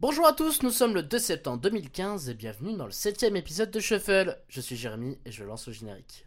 Bonjour à tous, nous sommes le 2 septembre 2015 et bienvenue dans le 7 épisode de Shuffle. Je suis Jérémy et je lance le générique.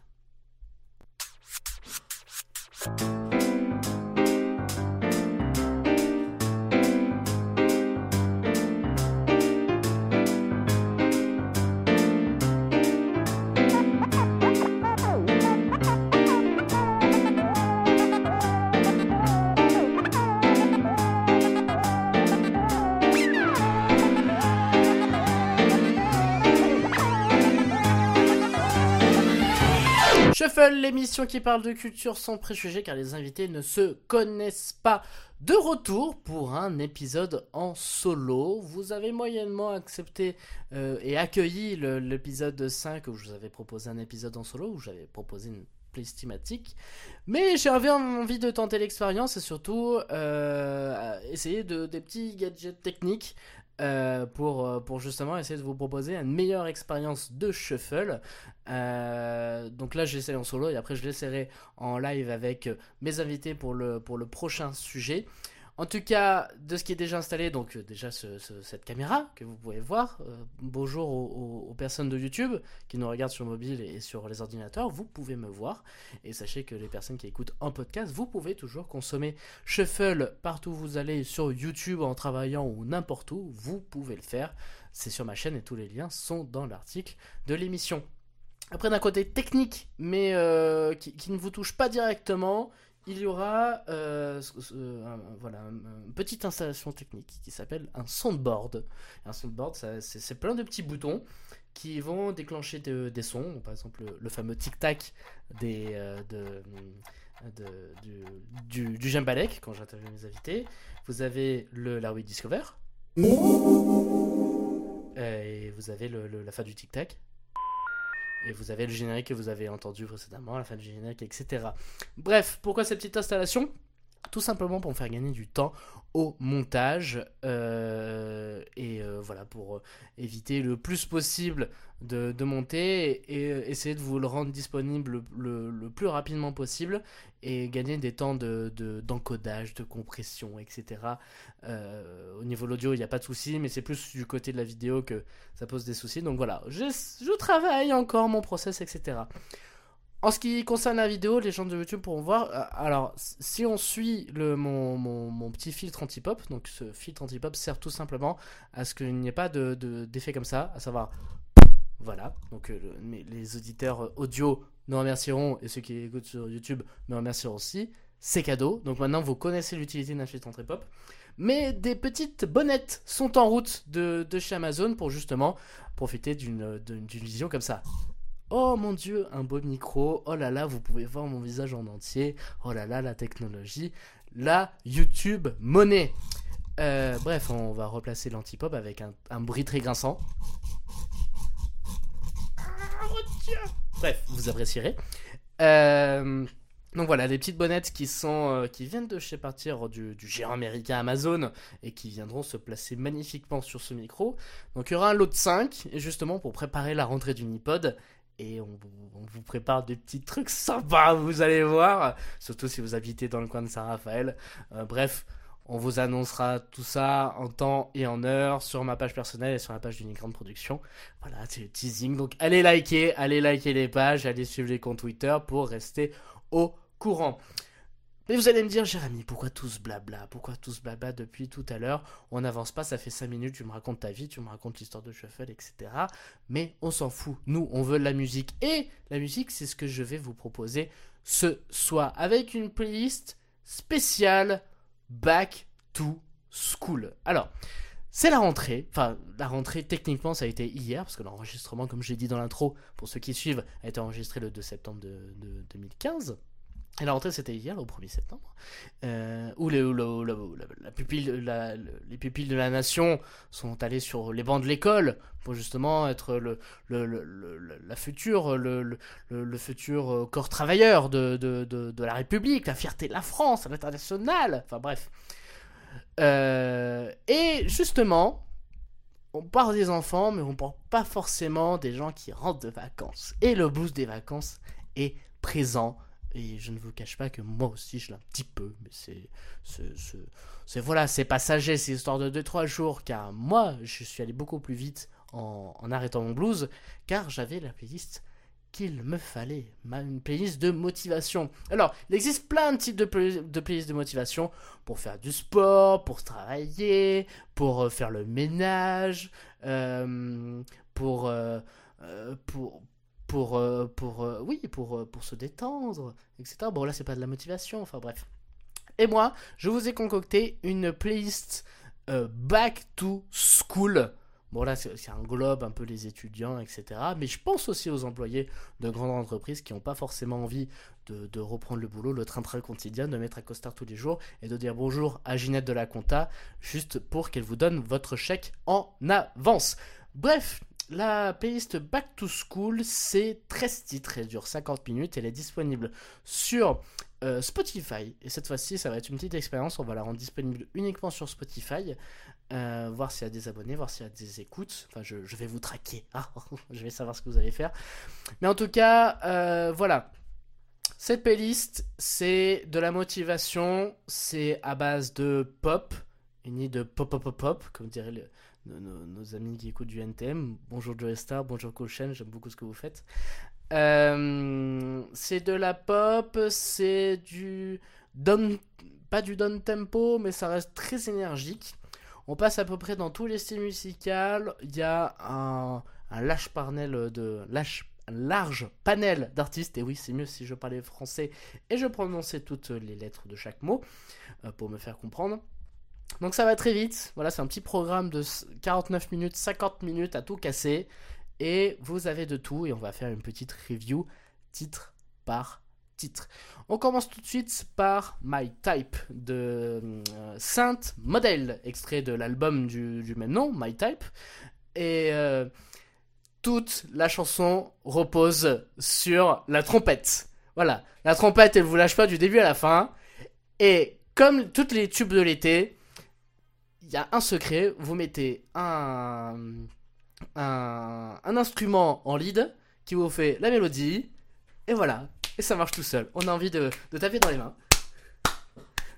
Shuffle, l'émission qui parle de culture sans préjugés car les invités ne se connaissent pas. De retour pour un épisode en solo. Vous avez moyennement accepté euh, et accueilli l'épisode 5 où je vous avais proposé un épisode en solo, où j'avais proposé une playlist thématique. Mais j'avais envie de tenter l'expérience et surtout euh, essayer de, des petits gadgets techniques euh, pour, euh, pour justement essayer de vous proposer une meilleure expérience de shuffle. Euh, donc là, j'essaie en solo et après, je l'essaierai en live avec mes invités pour le prochain sujet. En tout cas, de ce qui est déjà installé, donc euh, déjà ce- ce- cette caméra que vous pouvez voir. euh, bonjour aux, personnes de YouTube qui nous regardent sur mobile et sur les ordinateurs. Vous pouvez me voir. Et sachez que les personnes qui écoutent en podcast, vous pouvez toujours consommer Shuffle partout où vous allez sur YouTube en travaillant ou n'importe où. Vous pouvez le faire. C'est sur ma chaîne et tous les liens sont dans l'article de l'émission. Après, d'un côté technique, mais euh, qui ne vous touche pas directement, il y aura euh, voilà, un- une petite installation technique qui s'appelle un soundboard. Un soundboard, c'est plein de petits boutons qui vont déclencher de- des sons, par exemple le, fameux tic-tac euh, du, du, du Jambalek quand j'interviewe mes invités. Vous avez le la Wii Discover. Et vous avez la fin du tic-tac. Et vous avez le générique que vous avez entendu précédemment, la fin du générique, etc. Bref, pourquoi cette petite installation? Tout simplement pour me faire gagner du temps au montage. euh, et euh, voilà, pour euh, éviter le plus possible de, de monter et, essayer de vous le rendre disponible le, plus rapidement possible et gagner des temps de, de- d'encodage, de compression, etc. Au niveau de l'audio, il n'y a pas de souci, mais c'est plus du côté de la vidéo que ça pose des soucis. Donc voilà, je, je travaille encore mon process, etc. En ce qui concerne la vidéo, les gens de YouTube pourront voir. euh, Alors, si on suit le, mon, petit filtre anti-pop, donc ce filtre anti-pop sert tout simplement à ce qu'il n'y ait pas de, de- d'effet comme ça, à savoir. Voilà, donc euh, les auditeurs audio nous remercieront et ceux qui écoutent sur YouTube me remercieront aussi. C'est cadeau, donc maintenant vous connaissez l'utilité d'un filtre anti-pop. Mais des petites bonnettes sont en route de, de chez Amazon pour justement profiter d'une vision comme ça. Oh mon dieu, un beau micro. Oh là là, vous pouvez voir mon visage en entier. Oh là là, la technologie. La YouTube monnaie. Euh, bref, on va replacer l'antipop avec un, bruit très grinçant. Ah. Bref, vous apprécierez. Euh, donc voilà, les petites bonnettes qui sont euh, qui viennent de chez partir du, géant américain Amazon et qui viendront se placer magnifiquement sur ce micro. Donc il y aura un lot de 5 et justement pour préparer la rentrée du Nipod et on, vous- prépare des petits trucs sympas, vous allez voir, surtout si vous habitez dans le coin de Saint-Raphaël. Euh, bref, on vous annoncera tout ça en temps et en heure sur ma page personnelle et sur la page d'Unigrande Production. Voilà, c'est le teasing. Donc allez liker, allez liker les pages, allez suivre les comptes Twitter pour rester au courant. Mais vous allez me dire, Jérémy, pourquoi tout ce blabla? Pourquoi tout ce blabla depuis tout à l'heure? On n'avance pas, ça fait 5 minutes, tu me racontes ta vie, tu me racontes l'histoire de Shuffle, etc. Mais on s'en fout. Nous, on veut la musique. Et la musique, c'est ce que je vais vous proposer ce soir. Avec une playlist spéciale Back to School. Alors, c'est la rentrée. Enfin, la rentrée, techniquement, ça a été hier, parce que l'enregistrement, comme j'ai dit dans l'intro, pour ceux qui suivent, a été enregistré le 2 septembre de, de 2015. Et la rentrée, c'était hier, au 1er septembre, euh, où, le- le- le- la, la pupille, la- le- les pupilles de la nation sont allés sur les bancs de l'école pour justement être le, le- la future, futur corps travailleur de, la République, la fierté de la France l'international. Enfin bref. Euh, et justement, on parle des enfants, mais on parle pas forcément des gens qui rentrent de vacances. Et le blues des vacances est présent Et je ne vous cache pas que moi aussi je l'ai un petit peu, mais c'est. C'est voilà, c'est passager, c'est histoire de 2-3 jours, car moi je suis allé beaucoup plus vite en, arrêtant mon blues, car j'avais la playlist qu'il me fallait, une playlist de motivation. Alors, il existe plein de types de, de playlists de motivation pour faire du sport, pour travailler, pour euh, faire le ménage, euh, pour, euh, pour, pour, pour, oui, pour, se détendre, etc. Bon, là, c'est pas de la motivation, enfin bref. Et moi, je vous ai concocté une playlist Back to School Bon là, c'est un globe un peu les étudiants, etc. Mais je pense aussi aux employés de grandes entreprises qui n'ont pas forcément envie de, reprendre le boulot, le train-train quotidien, de mettre à costard tous les jours et de dire bonjour à Ginette de la Compta, juste pour qu'elle vous donne votre chèque en avance. Bref, la playlist Back to School, c'est 13 titres, elle dure 50 minutes, elle est disponible sur euh, Spotify. Et cette fois-ci, ça va être une petite expérience, on va la rendre disponible uniquement sur Spotify. Euh, voir s'il y a des abonnés, voir s'il y a des écoutes. Enfin, je, vais vous traquer. Ah, je vais savoir ce que vous allez faire. Mais en tout cas, euh, voilà. Cette playlist, c'est de la motivation. C'est à base de pop, ni de pop pop pop pop, comme diraient nos, amis qui écoutent du NTM. Bonjour Joe Star, bonjour Colchen, j'aime beaucoup ce que vous faites. Euh, c'est de la pop, c'est du down, pas du down tempo, mais ça reste très énergique. On passe à peu près dans tous les styles musicaux. Il y a un, large panel d'artistes. Et oui, c'est mieux si je parlais français et je prononçais toutes les lettres de chaque mot euh, pour me faire comprendre. Donc ça va très vite. Voilà, c'est un petit programme de 49 minutes, 50 minutes à tout casser. Et vous avez de tout. Et on va faire une petite review titre par titre. On commence tout de suite par My Type de euh, Sainte Model, extrait de l'album du, même nom, My Type. Et euh, toute la chanson repose sur la trompette. Voilà, la trompette, elle vous lâche pas du début à la fin. Et comme toutes les tubes de l'été, il y a un secret, vous mettez un, un, instrument en lead qui vous fait la mélodie, et voilà, et ça marche tout seul. On a envie de, taper dans les mains,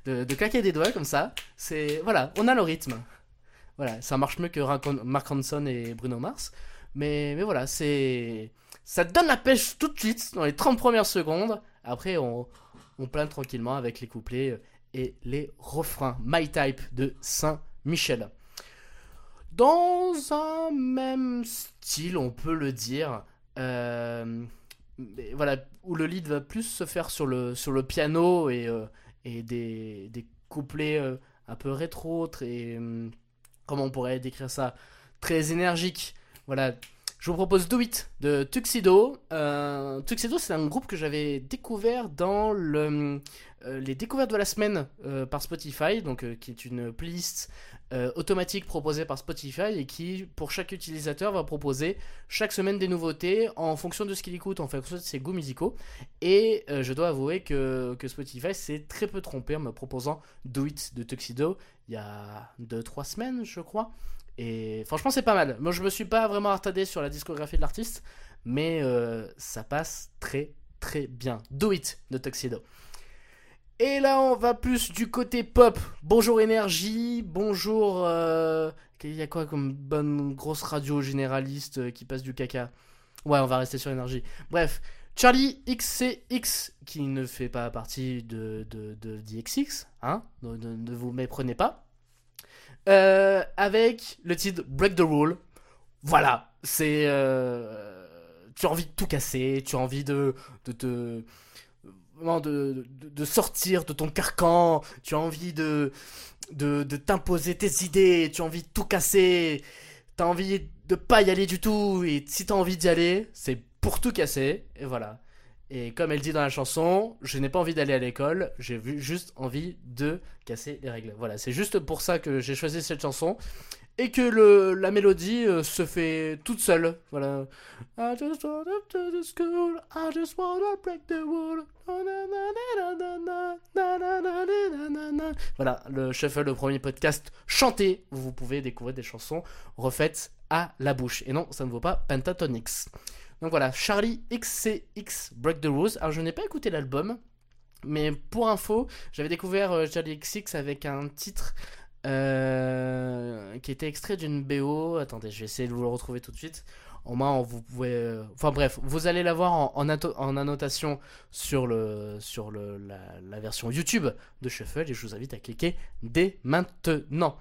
de, claquer des doigts comme ça. C'est voilà, on a le rythme. Voilà, ça marche mieux que Mark Ronson et Bruno Mars. Mais, mais voilà, c'est. Ça donne la pêche tout de suite, dans les 30 premières secondes. Après, on, on plane tranquillement avec les couplets et les refrains. My Type de Saint-Michel. Dans un même style, on peut le dire. Euh, voilà, où le lead va plus se faire sur le, sur le piano et, euh, et des, des couplets euh, un peu rétro, très. Hum, comment on pourrait décrire ça Très énergique. Voilà. Je vous propose Do It de Tuxedo. Euh, Tuxedo, c'est un groupe que j'avais découvert dans le, les découvertes de la semaine par Spotify, donc qui est une playlist euh, automatique proposé par Spotify et qui, pour chaque utilisateur, va proposer chaque semaine des nouveautés en fonction de ce qu'il écoute, en fonction de ses goûts musicaux. Et euh, je dois avouer que, que Spotify s'est très peu trompé en me proposant Do It de Tuxedo il y a 2-3 semaines, je crois. Et franchement, c'est pas mal. Moi, je me suis pas vraiment attardé sur la discographie de l'artiste, mais euh, ça passe très très bien. Do It de Tuxedo. Et là, on va plus du côté pop. Bonjour énergie, bonjour. Euh, il y a quoi comme bonne grosse radio généraliste euh, qui passe du caca? Ouais, on va rester sur énergie. Bref, Charlie XCX, qui ne fait pas partie de, de, DXX, hein ne, vous méprenez pas. Euh, avec le titre Break the Rule. Voilà, c'est. tu as envie de tout casser, tu as envie de, de de, de, sortir de ton carcan, tu as envie de, de, de t'imposer tes idées, tu as envie de tout casser, tu as envie de pas y aller du tout, et si tu as envie d'y aller, c'est pour tout casser, et voilà. Et comme elle dit dans la chanson, je n'ai pas envie d'aller à l'école, j'ai juste envie de casser les règles. Voilà, c'est juste pour ça que j'ai choisi cette chanson et que la mélodie euh, se fait toute seule. Voilà. I just to the school, I just wanna break the. Voilà, le Shuffle, le premier podcast chanté, vous pouvez découvrir des chansons refaites à la bouche. Et non, ça ne vaut pas Pentatonix. Donc voilà, Charlie XCX Break the Rules. Alors je n'ai pas écouté l'album, Mais pour info, j'avais découvert euh, Charlie XX avec un titre euh, qui était extrait d'une BO. Attendez, je vais essayer de vous le retrouver tout de suite. Au moins, vous pouvez. euh, Enfin bref, vous allez l'avoir en, en, en annotation sur, le, sur le, la, la version YouTube de Shuffle et je vous invite à cliquer dès maintenant.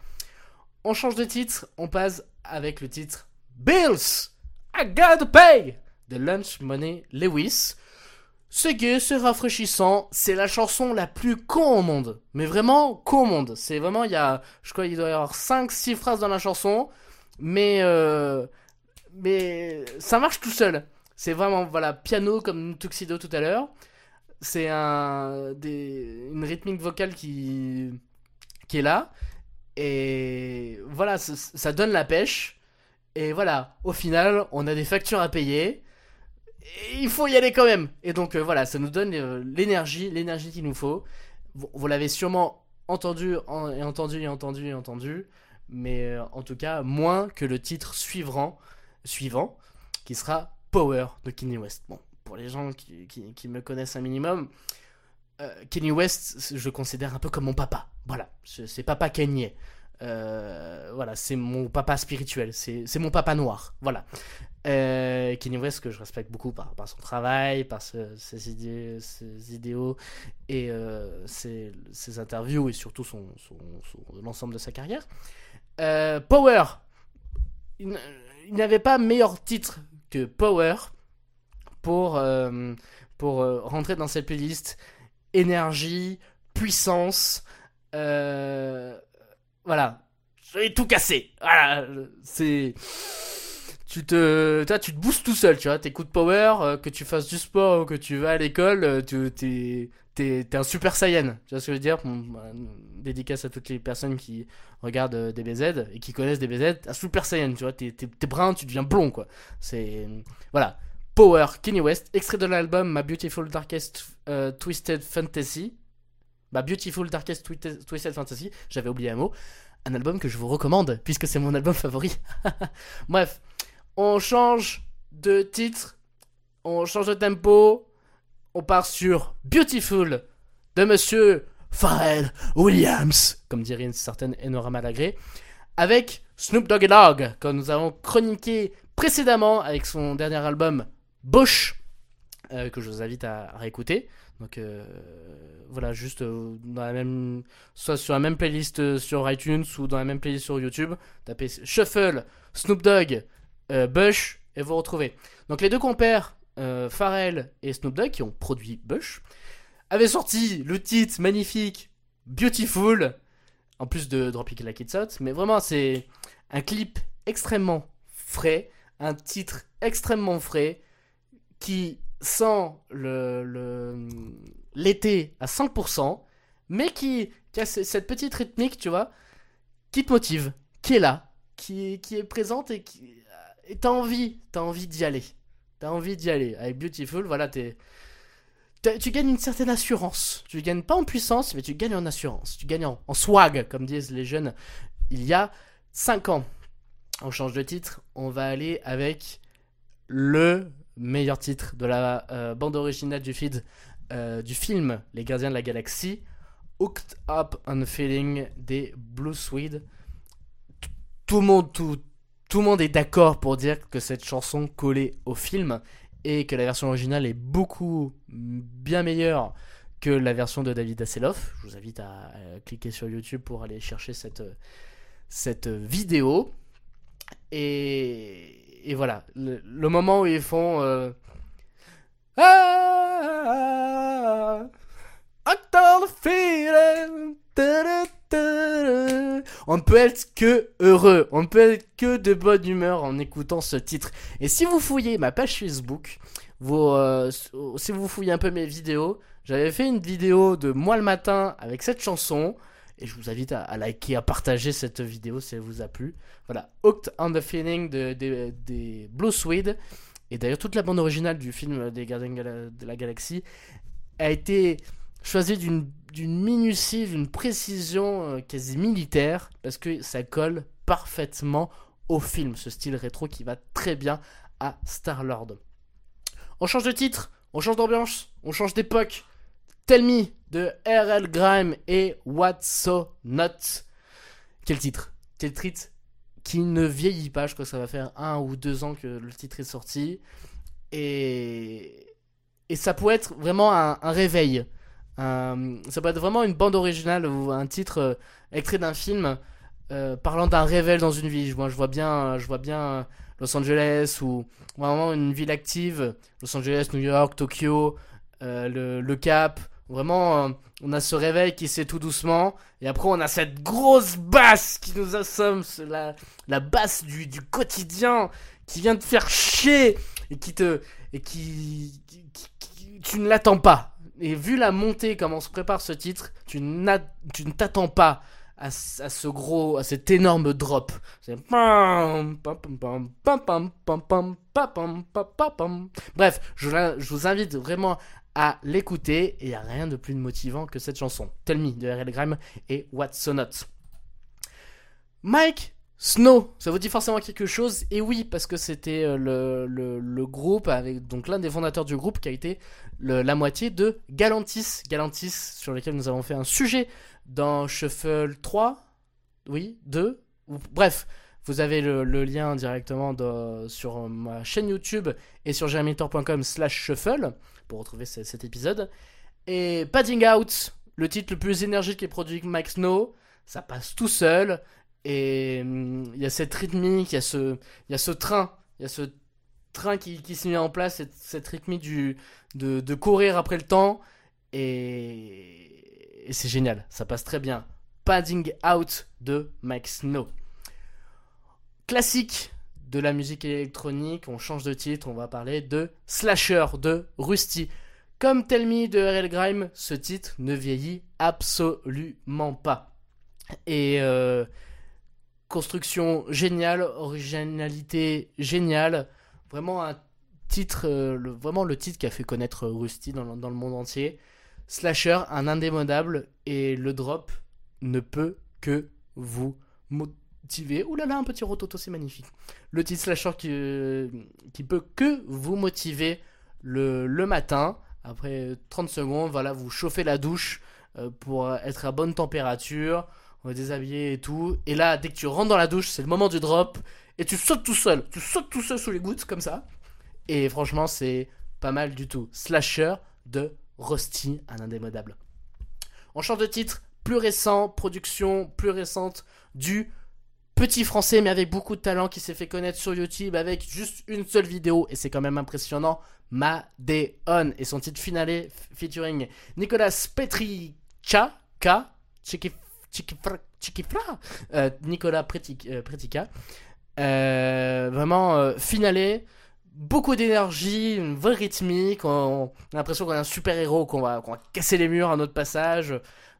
On change de titre, on passe avec le titre Bills I Gotta Pay de Lunch Money Lewis. C'est gai, c'est rafraîchissant, c'est la chanson la plus con au monde. Mais vraiment con au monde. C'est vraiment, il y a, je crois qu'il doit y avoir 5-6 phrases dans la chanson, mais, euh, mais ça marche tout seul. C'est vraiment, voilà, piano comme Tuxedo tout à l'heure. C'est un, une rythmique vocale qui, qui est là. Et voilà, ça donne la pêche. Et voilà, au final, on a des factures à payer. Il faut y aller quand même. Et donc euh, voilà, ça nous donne euh, l'énergie, l'énergie qu'il nous faut. Vous, l'avez sûrement entendu en- et entendu et entendu et entendu, mais euh, en tout cas moins que le titre suivant, suivant, qui sera Power de Kanye West. Bon, pour les gens qui, me connaissent un minimum, Kanye West, je considère un peu comme mon papa. Voilà, c'est c'est papa Kanye. Euh, voilà, c'est mon papa spirituel, c'est mon papa noir. Voilà. Euh, Kanye West, que je respecte beaucoup par, par son travail, par ses, idées, ses idéaux et euh, ses, ses interviews et surtout son, son- l'ensemble de sa carrière. Euh, Power, il, il n'avait pas meilleur titre que Power pour, pour rentrer dans cette playlist. Énergie, puissance, voilà. J'ai tout cassé. Voilà, c'est tu te toi, tu te boostes tout seul tu vois. T'écoutes Power euh, que tu fasses du sport ou que tu vas à l'école euh, tu t'es t'es t'es un super saiyan. Tu vois ce que je veux dire? Bah, dédicace à toutes les personnes qui regardent euh, DBZ et qui connaissent DBZ un super saiyan tu vois. T'es t'es t'es brun tu deviens blond quoi. C'est voilà. Power Kanye West extrait de l'album My Beautiful Darkest euh, Twisted Fantasy My Beautiful Darkest Twisted, Fantasy j'avais oublié un mot un album que je vous recommande puisque c'est mon album favori bref on change de titre, on change de tempo, on part sur Beautiful de monsieur Pharrell Williams, comme dirait une certaine Enora Malagré, avec Snoop Dogg Dogg, que nous avons chroniqué précédemment avec son dernier album Bush, euh, que je vous invite à, à réécouter. Donc euh, voilà, juste euh, dans la même, soit sur la même playlist euh, sur iTunes ou dans la même playlist sur YouTube, tapez Shuffle, Snoop Dogg, Bush et vous retrouvez. Donc les deux compères, Pharrell et Snoop Dogg, qui ont produit Bush, avaient sorti le titre magnifique Beautiful, en plus de Drop It Like It's Hot, mais vraiment c'est un clip extrêmement frais, un titre extrêmement frais, qui sent le, le- l'été à 100%, mais qui, qui a ce- cette petite rythmique, tu vois, qui te motive, qui est là, qui, qui est présente et qui et t'as envie, t'as envie d'y aller. T'as envie d'y aller. Avec Beautiful, voilà, t'es. Tu gagnes une certaine assurance. Tu gagnes pas en puissance, mais tu gagnes en assurance. Tu gagnes en, en swag, comme disent les jeunes il y a 5 ans. On change de titre, on va aller avec le meilleur titre de la euh, bande originale euh, du film Les Gardiens de la Galaxie, Hooked Up on Feeling des Blue Swede. Tout le monde, est d'accord pour dire que cette chanson collait au film et que la version originale est beaucoup bien meilleure que la version de David Hasselhoff. Je vous invite à, à cliquer sur YouTube pour aller chercher cette, cette vidéo. Et, et voilà, le, moment où ils font... euh, ah. On ne peut être que heureux, on ne peut être que de bonne humeur en écoutant ce titre. Et si vous fouillez ma page Facebook, euh, si vous fouillez un peu mes vidéos, j'avais fait une vidéo de moi le matin avec cette chanson. Et je vous invite à, liker, à partager cette vidéo si elle vous a plu. Voilà, Hooked on the Feeling de- de- des Blue Swede. Et d'ailleurs, toute la bande originale du film des Gardiens de la Galaxie a été choisie d'une d'une minutie, d'une précision euh, quasi militaire, parce que ça colle parfaitement au film, ce style rétro qui va très bien à Star-Lord. On change de titre, on change d'ambiance, on change d'époque. Tell Me de RL Grime et What's So Not. Quel titre? Quel titre qui ne vieillit pas. Je crois que ça va faire un ou deux ans que le titre est sorti. Et, et ça pourrait être vraiment un, réveil. ça peut être vraiment une bande originale ou un titre euh, extrait d'un film euh, parlant d'un réveil dans une vie. Moi, je vois bien, je vois bien Los Angeles ou vraiment une ville active. Los Angeles, New York, Tokyo, euh, le, Cap. Vraiment, on a ce réveil qui c'est tout doucement. Et après, on a cette grosse basse qui nous assomme. La, basse du, quotidien qui vient te faire chier et qui te. et qui. tu ne l'attends pas. Et vu la montée, comment on se prépare ce titre, tu ne t'attends pas à, ce gros, à cet énorme drop. Bref, je, vous invite vraiment à l'écouter et il n'y a rien de plus motivant que cette chanson. Tell Me de RL Grime et What's So Not. Mike Snow, ça vous dit forcément quelque chose Et oui, parce que c'était euh, le, le, groupe, avec donc l'un des fondateurs du groupe qui a été la moitié de Galantis. Galantis, sur lequel nous avons fait un sujet dans Shuffle 3, oui, 2, ou, bref, vous avez le, lien directement sur ma chaîne YouTube et sur jeremytor.com slash shuffle pour retrouver cet épisode. Et Padding Out, le titre le plus énergique est produit Mike Snow, ça passe tout seul. Et hum, il y a cette rythmique, il y, a ce, train, il y a ce train qui, qui se met en place, cette, cette rythmique du, de, de, courir après le temps. Et, et c'est génial, ça passe très bien. Padding Out de Mike Snow. Classique de la musique électronique, on change de titre, on va parler de Slasher de Rusty. Comme Tell Me de RL Grime, ce titre ne vieillit absolument pas. Et euh, construction géniale, originalité géniale, vraiment un titre, euh, le, vraiment le titre qui a fait connaître Rusty dans, le monde entier. Slasher, un indémodable, et le drop ne peut que vous motiver. Ouh là un petit rototo, c'est magnifique. Le titre Slasher qui, euh, peut que vous motiver le, matin. Après 30 secondes, voilà, vous chauffez la douche euh, pour être à bonne température déshabiller et tout. Et là, dès que tu rentres dans la douche, c'est le moment du drop. Et tu sautes tout seul. Tu sautes tout seul sous les gouttes, comme ça. Et franchement, c'est pas mal du tout. Slasher de Rusty, un indémodable. On change de titre, plus récent, production plus récente du petit français, mais avec beaucoup de talent, qui s'est fait connaître sur YouTube avec juste une seule vidéo. Et c'est quand même impressionnant. Madeon et son titre finale featuring Nicolas Petrica, K, euh, Nicolas Pretica. Euh, euh, vraiment finalé, beaucoup d'énergie, une vraie rythmique. On, a l'impression qu'on est un super héros, qu'on va, casser les murs à notre passage.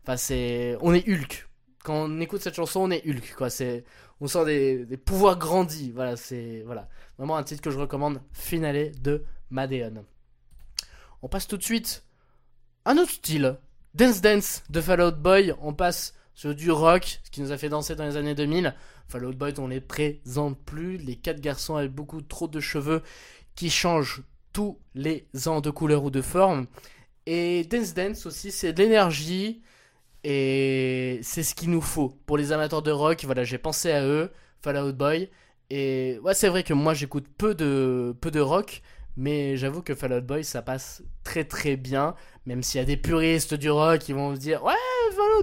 Enfin, c'est, on est Hulk. Quand on écoute cette chanson, on est Hulk. Quoi. C'est, on sent des, pouvoirs grandis. Voilà, c'est voilà, vraiment un titre que je recommande. Finale de Madeon. On passe tout de suite à un autre style. Dance Dance de Fallout Boy. On passe sur du rock, ce qui nous a fait danser dans les années 2000. Fallout Boy, on les présente plus. Les quatre garçons avec beaucoup trop de cheveux qui changent tous les ans de couleur ou de forme. Et Dance Dance aussi, c'est de l'énergie. Et c'est ce qu'il nous faut. Pour les amateurs de rock, voilà, j'ai pensé à eux, Fallout Boy. Et ouais, c'est vrai que moi j'écoute peu de, peu de rock, mais j'avoue que Fallout Boy ça passe très très bien. Même s'il y a des puristes du rock qui vont se dire Ouais,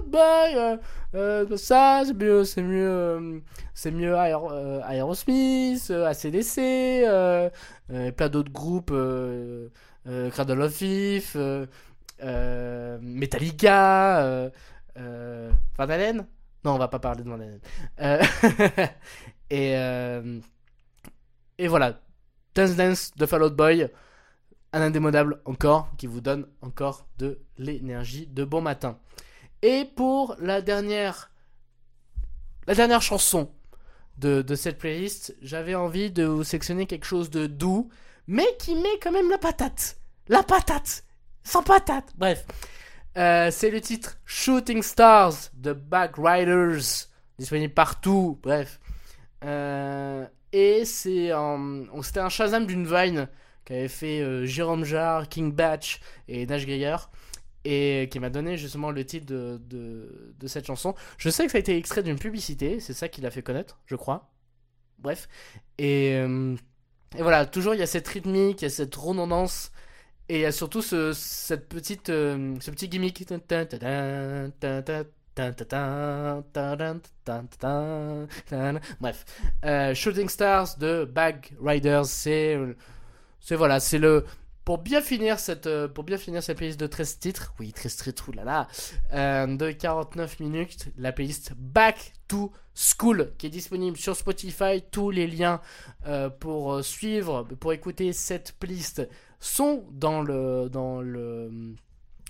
Boy, euh, euh, ça c'est mieux, c'est mieux, euh, c'est mieux Aerosmith, ACDC, plein d'autres groupes, Cradle of Filth, Metallica, Van Halen? Non, on va pas parler de Van Halen. et, et voilà, Dance Dance de Fallout Boy un indémodable encore qui vous donne encore de l'énergie de bon matin. Et pour la dernière, la dernière chanson de, cette playlist, j'avais envie de vous sélectionner quelque chose de doux, mais qui met quand même la patate. La patate Sans patate Bref. Euh, c'est le titre Shooting Stars de Back Riders, disponible partout, bref. Euh, et c'est c'était un Shazam d'une Vine qu'avait fait euh, Jérôme Jarre, King Batch et Nash Greyer. Et qui m'a donné justement le titre de, de, cette chanson. Je sais que ça a été extrait d'une publicité, c'est ça qui l'a fait connaître, je crois. Bref. Et, euh, et, voilà, toujours il y a cette rythmique, il y a cette redondance, et il y a surtout ce, cette petite, euh, ce petit gimmick. Bref, euh, Shooting Stars de Bag Riders, c'est, c'est voilà, c'est le pour bien finir cette euh, pour bien finir cette playlist de 13 titres, oui 13 titres, oulala, euh, de 49 minutes, la playlist Back to School qui est disponible sur Spotify. Tous les liens euh, pour suivre, pour écouter cette playlist sont dans le dans le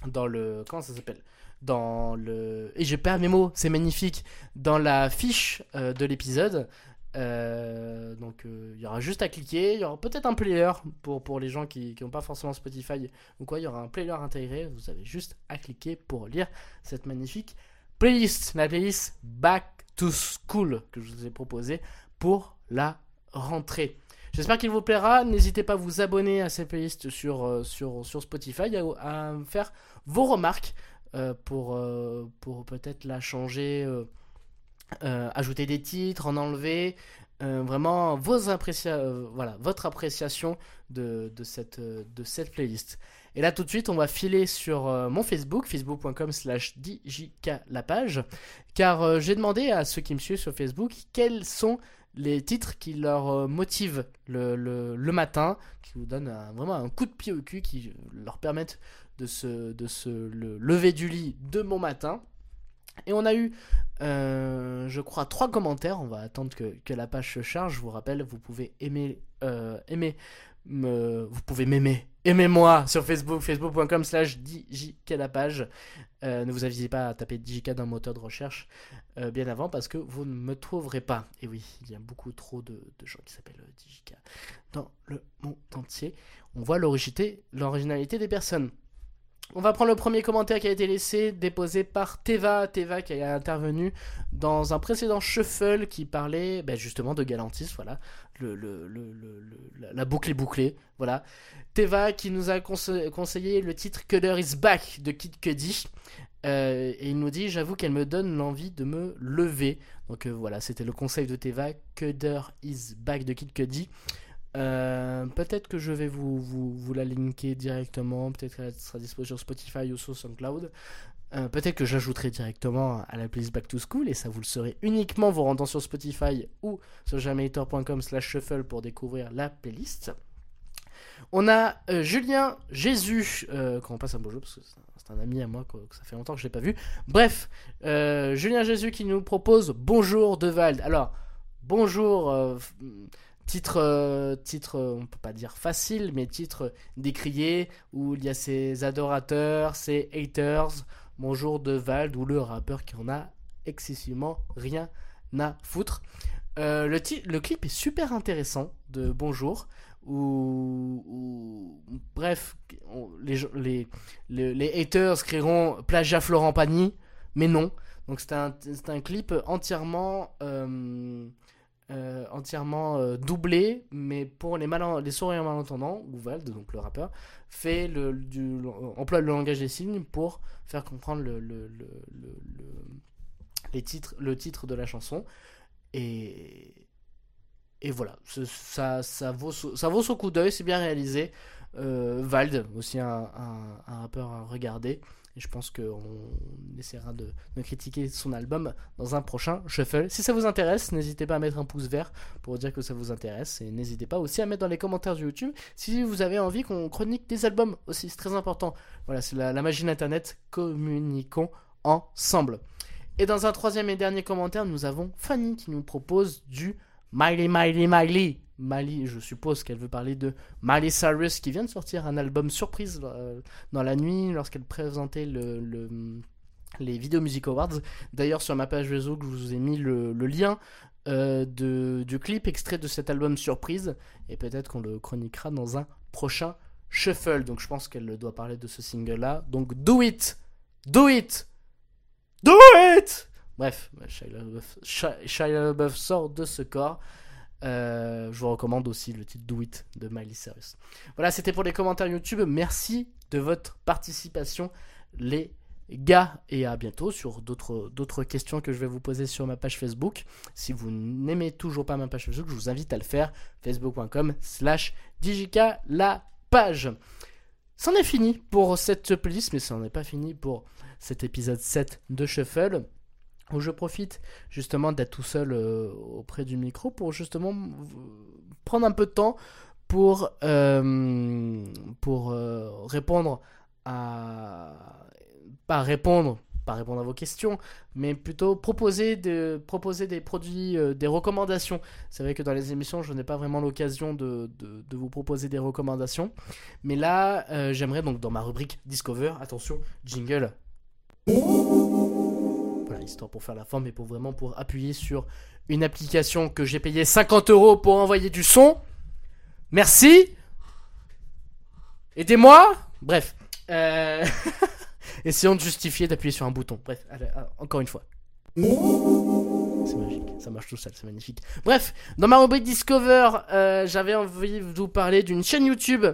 dans le comment ça s'appelle? Dans le et je perds mes mots, c'est magnifique dans la fiche de l'épisode. Euh, donc il euh, y aura juste à cliquer, il y aura peut-être un player pour, pour les gens qui n'ont pas forcément Spotify ou quoi, il y aura un player intégré, vous avez juste à cliquer pour lire cette magnifique playlist, la playlist Back to School que je vous ai proposée pour la rentrée. J'espère qu'il vous plaira, n'hésitez pas à vous abonner à cette playlist sur, euh, Spotify, à, faire vos remarques pour peut-être la changer euh, ajouter des titres, en enlever, euh, vraiment vos apprécia euh, voilà, votre appréciation de, cette, de cette playlist. Et là tout de suite on va filer sur mon Facebook, facebook.com slash la page, car j'ai demandé à ceux qui me suivent sur Facebook quels sont les titres qui leur motivent le, le, le, matin, qui vous donnent vraiment un coup de pied au cul, qui leur permettent de se, de se lever du lit de mon matin. Et on a eu, euh, je crois, trois commentaires. On va attendre que, la page se charge. Je vous rappelle, vous pouvez aimer, euh, aimer me, m'aimer. Aimez-moi sur Facebook, facebook.com slash la page. Euh, ne vous avisez pas à taper DJK dans le moteur de recherche bien avant parce que vous ne me trouverez pas. Et oui, il y a beaucoup trop de, de gens qui s'appellent DJK dans le monde entier. On voit l'originalité des personnes. On va prendre le premier commentaire qui a été laissé, déposé par Teva. Teva qui a intervenu dans un précédent shuffle qui parlait ben, justement de Galantis. Voilà, le, la boucle est bouclée. Voilà. Teva qui nous a conseillé le titre Cutter is Back de Kid Cudi. Euh, et il nous dit J'avoue qu'elle me donne l'envie de me lever. Donc euh, voilà, c'était le conseil de Teva Cutter is Back de Kid Cudi. Euh, peut-être que je vais vous, la linker directement, peut-être qu'elle sera disponible sur Spotify ou sur SoundCloud. Euh, peut-être que j'ajouterai directement à la playlist Back to School et ça vous le saurez uniquement vous rendant sur Spotify ou sur jamaitor.com slash shuffle pour découvrir la playlist. On a euh, Julien Jésus, quand on passe un bonjour parce que c'est un ami à moi que, ça fait longtemps que je l'ai pas vu. Bref, Julien Jésus qui nous propose Bonjour de Vald. Alors, bonjour titre, euh, titre, on peut pas dire facile, mais titre décrié, où il y a ses adorateurs, ses haters, Bonjour de Vald, ou le rappeur qui en a excessivement rien à foutre. Euh, le, clip est super intéressant de Bonjour, où, bref, les, haters crieront plagiat Florent Pagny, mais non. Donc c'est un, un, clip entièrement... Euh, euh, entièrement euh, doublé, mais pour les, les sourires malentendants, Vald, donc le rappeur, fait le, du, emploie le langage des signes pour faire comprendre le, le, les titres, le titre de la chanson. Et, et voilà, ça, ça, vaut, ça vaut son coup d'œil, c'est bien réalisé. Euh, Vald, aussi un, un, rappeur à regarder. Et je pense qu'on essaiera de, critiquer son album dans un prochain shuffle. Si ça vous intéresse, n'hésitez pas à mettre un pouce vert pour dire que ça vous intéresse. Et n'hésitez pas aussi à mettre dans les commentaires de YouTube si vous avez envie qu'on chronique des albums aussi. C'est très important. Voilà, c'est la, la magie d'Internet. Communiquons ensemble. Et dans un troisième et dernier commentaire, nous avons Fanny qui nous propose du Miley, Miley, Miley. Miley, je suppose qu'elle veut parler de Miley Cyrus qui vient de sortir un album surprise euh, dans la nuit lorsqu'elle présentait le, les Video Music Awards. D'ailleurs, sur ma page réseau, je vous ai mis le, lien euh, de, du clip extrait de cet album surprise. Et peut-être qu'on le chroniquera dans un prochain shuffle. Donc je pense qu'elle doit parler de ce single-là. Donc do it! Do it! Do it! Bref, Shia LaBeouf sort de ce corps. Euh, je vous recommande aussi le titre Do It de Miley Cyrus. Voilà, c'était pour les commentaires YouTube. Merci de votre participation. les gars et à bientôt sur d'autres questions que je vais vous poser sur ma page Facebook. Si vous n'aimez toujours pas ma page Facebook, je vous invite à le faire facebook.com slash digika la page. C'en est fini pour cette playlist, mais ça n'en est pas fini pour cet épisode 7 de Shuffle où je profite justement d'être tout seul euh, auprès du micro pour justement prendre un peu de temps pour, euh, euh, répondre à... Pas répondre, pas répondre à vos questions, mais plutôt proposer, de, proposer des produits, des recommandations. C'est vrai que dans les émissions, je n'ai pas vraiment l'occasion de, vous proposer des recommandations. Mais là, j'aimerais donc dans ma rubrique Discover, attention, jingle histoire pour faire la forme, mais pour vraiment pour appuyer sur une application que j'ai payé 50 euros pour envoyer du son. Merci. Aidez-moi. Bref. Euh... Essayons de justifier d'appuyer sur un bouton. Bref, euh, encore une fois. C'est magique, ça marche tout seul, c'est magnifique. Bref, dans ma rubrique Discover, euh, j'avais envie de vous parler d'une chaîne YouTube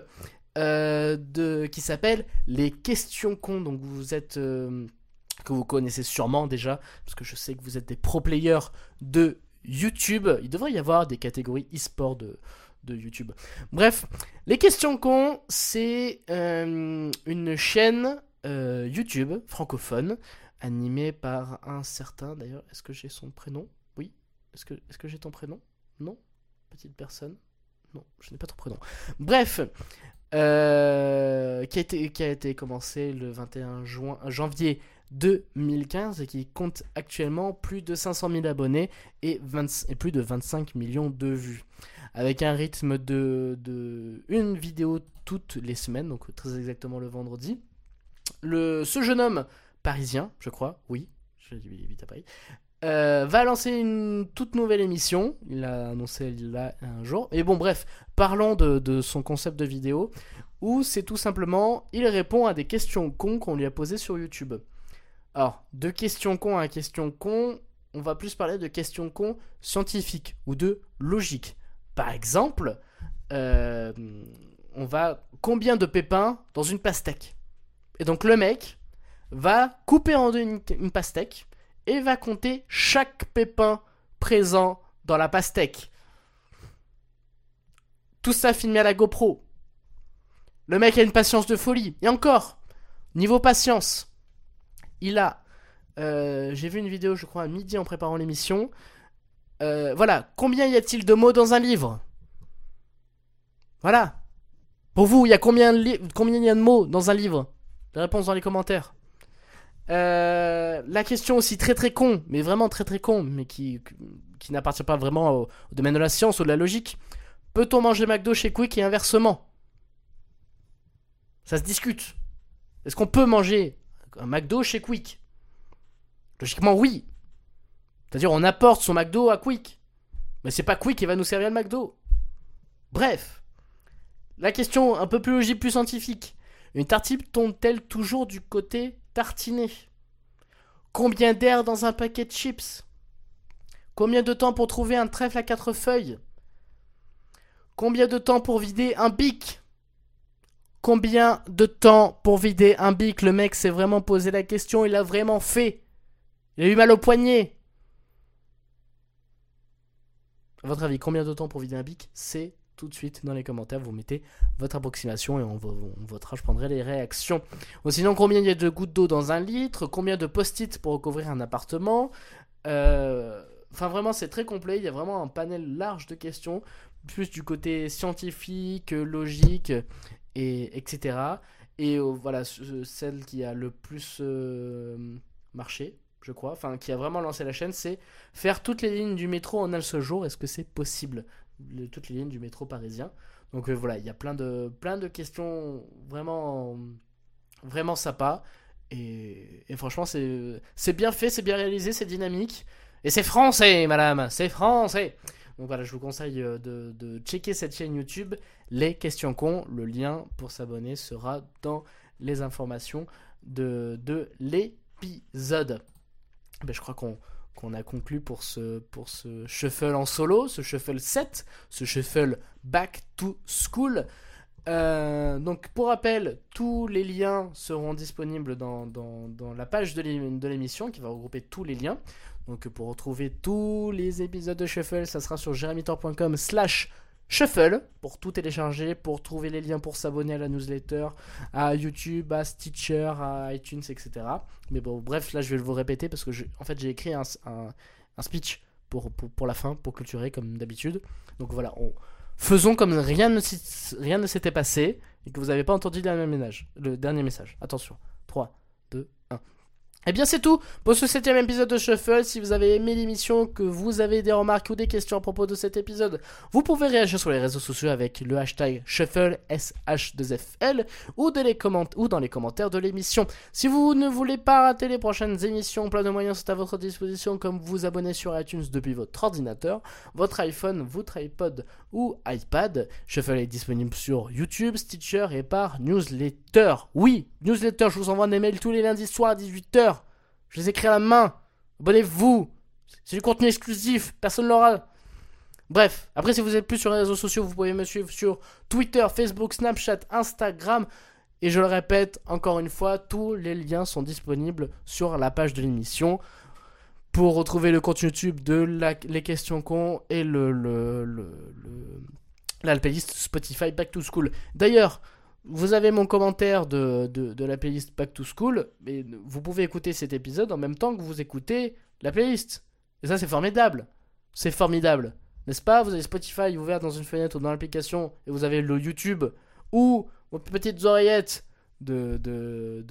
de, qui s'appelle Les Questions Cons. Donc vous êtes que vous connaissez sûrement déjà, parce que je sais que vous êtes des pro players de YouTube. Il devrait y avoir des catégories e-sport de, de YouTube. Bref, les questions cons, c'est euh, une chaîne euh, YouTube francophone animée par un certain, d'ailleurs, est-ce que j'ai son prénom? Oui. Est-ce que, est que j'ai ton prénom? Non Petite personne? Non, je n'ai pas ton prénom. Bref, euh, qui, a été, qui a été commencé le 21 juin, janvier 2015 et qui compte actuellement plus de 500 000 abonnés et, plus de 25 millions de vues. Avec un rythme de, de, une vidéo toutes les semaines, donc très exactement le vendredi. Le, ce jeune homme parisien, je crois, oui, je dis vite à Paris, euh, va lancer une toute nouvelle émission. Il a annoncé là un jour. Et bon, bref, parlons de, de son concept de vidéo où c'est tout simplement, il répond à des questions cons qu'on lui a posées sur YouTube. Alors, de questions cons à questions cons, on va plus parler de questions cons scientifiques ou de logique. Par exemple, euh, on va combien de pépins dans une pastèque? Et donc le mec va couper en deux une, pastèque et va compter chaque pépin présent dans la pastèque. Tout ça filmé à la GoPro. Le mec a une patience de folie. Et encore, niveau patience, il a. Euh, j'ai vu une vidéo, je crois, à midi en préparant l'émission. Euh, voilà, combien y a-t-il de mots dans un livre? Voilà. Pour vous, il y a combien, combien il y a de mots dans un livre? La réponse dans les commentaires. Euh, la question aussi très très con, mais vraiment très très con, mais qui, qui n'appartient pas vraiment au, au, domaine de la science ou de la logique. Peut-on manger McDo chez Quick et inversement? Ça se discute. Est-ce qu'on peut manger un McDo chez Quick Logiquement, oui. C'est-à-dire, on apporte son McDo à Quick. Mais c'est pas Quick qui va nous servir le McDo. Bref. La question un peu plus logique, plus scientifique. Une tartine tombe-t-elle toujours du côté tartiné? Combien d'air dans un paquet de chips? Combien de temps pour trouver un trèfle à quatre feuilles? Combien de temps pour vider un bic? Combien de temps pour vider un bic? Le mec s'est vraiment posé la question, il a vraiment fait. Il a eu mal au poignet. A votre avis, combien de temps pour vider un bic? C'est tout de suite dans les commentaires. Vous mettez votre approximation et on, votera. Je prendrai les réactions. Sinon, combien il y a de gouttes d'eau dans un litre? Combien de post-it pour recouvrir un appartement? Euh, Enfin, vraiment, c'est très complet. Il y a vraiment un panel large de questions, plus du côté scientifique, logique et etc. Et euh, voilà, celle qui a le plus euh, marché, je crois, enfin qui a vraiment lancé la chaîne, c'est faire toutes les lignes du métro en un seul jour. Est-ce que c'est possible? Toutes les lignes du métro parisien. Donc euh, voilà, il y a plein de, plein de questions vraiment, vraiment sympas. Et, et franchement, c'est bien fait, c'est bien réalisé, c'est dynamique. Et c'est français, madame, c'est français. Donc voilà, je vous conseille euh, de, checker cette chaîne YouTube, Les Questions Cons. Le lien pour s'abonner sera dans les informations de, de l'épisode. Ben, je crois qu'on a conclu pour ce, pour ce shuffle en solo, ce shuffle 7, ce shuffle back to school. Euh, donc pour rappel, tous les liens seront disponibles dans, la page de l'é- de l'émission qui va regrouper tous les liens. Donc pour retrouver tous les épisodes de Shuffle, ça sera sur jeremytor.com slash shuffle pour tout télécharger, pour trouver les liens pour s'abonner à la newsletter, à YouTube, à Stitcher, à iTunes, etc. Mais bon, bref, là je vais vous répéter parce que en fait j'ai écrit un, speech pour, la fin, pour clôturer comme d'habitude. Donc voilà, faisons comme rien ne, s'était passé et que vous n'avez pas entendu le dernier, message. Attention, 3, 2, 1. Eh bien c'est tout pour ce septième épisode de Shuffle. Si vous avez aimé l'émission, que vous avez des remarques ou des questions à propos de cet épisode, vous pouvez réagir sur les réseaux sociaux avec le hashtag Shuffle SH2FL ou, ou dans les commentaires de l'émission. Si vous ne voulez pas rater les prochaines émissions, plein de moyens sont à votre disposition comme vous abonner sur iTunes depuis votre ordinateur, votre iPhone, votre iPod ou iPad. Shuffle est disponible sur YouTube, Stitcher et par newsletter. Oui, newsletter, je vous envoie des mails tous les lundis soirs à 18h. Je les écris à la main. Abonnez-vous. C'est du contenu exclusif, personne l'aura. Bref, après si vous êtes plus sur les réseaux sociaux, vous pouvez me suivre sur Twitter, Facebook, Snapchat, Instagram. Et je le répète encore une fois, tous les liens sont disponibles sur la page de l'émission pour retrouver le compte YouTube de les questions cons et le, la playlist Spotify Back to School. D'ailleurs, vous avez mon commentaire de, de, la playlist Back to School, mais vous pouvez écouter cet épisode en même temps que vous écoutez la playlist. Et ça, c'est formidable. C'est formidable. N'est-ce pas? Vous avez Spotify ouvert dans une fenêtre ou dans l'application et vous avez le YouTube ou vos petites oreillettes de, de,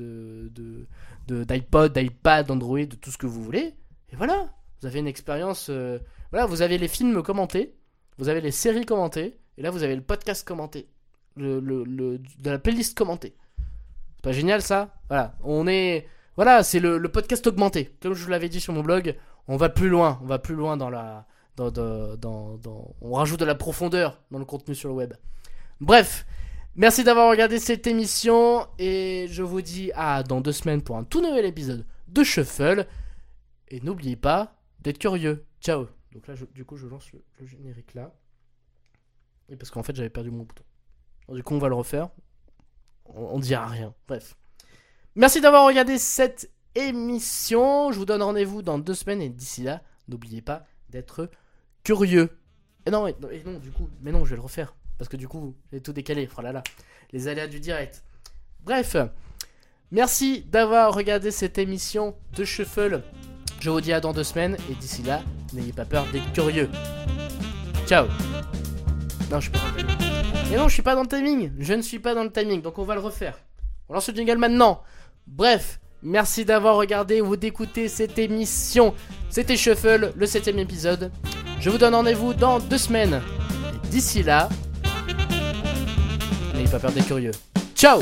d'iPod, d'iPad, d'Android, de tout ce que vous voulez. Et voilà, vous avez une expérience. euh, Voilà, vous avez les films commentés, vous avez les séries commentées, et là vous avez le podcast commenté, le, le, de la playlist commentée. C'est pas génial ça? Voilà, on est. Voilà, c'est le, podcast augmenté. Comme je vous l'avais dit sur mon blog, on va plus loin, on va plus loin dans la. Dans, dans- on rajoute de la profondeur dans le contenu sur le web. Bref, merci d'avoir regardé cette émission et je vous dis à dans deux semaines pour un tout nouvel épisode de Shuffle. Et n'oubliez pas d'être curieux. Ciao. Donc là, du coup, je lance le, générique là. Et parce qu'en fait, j'avais perdu mon bouton. Du coup, on va le refaire. On, on dira rien. Bref. Merci d'avoir regardé cette émission. Je vous donne rendez-vous dans deux semaines. Et d'ici là, n'oubliez pas d'être curieux. Et non, et non, et non, du coup, mais non, je vais le refaire. Parce que du coup, j'ai tout décalé. Oh là là. Les aléas du direct. Bref. Merci d'avoir regardé cette émission de Shuffle. Je vous dis à dans deux semaines et d'ici là, n'ayez pas peur d'être curieux. Ciao. Non, je suis pas dans le timing. Mais non, je suis pas dans le timing. Je ne suis pas dans le timing, donc on va le refaire. On lance le jingle maintenant. Bref, merci d'avoir regardé ou d'écouter cette émission. C'était Shuffle, le septième épisode. Je vous donne rendez-vous dans deux semaines. D'ici là, n'ayez pas peur d'être curieux. Ciao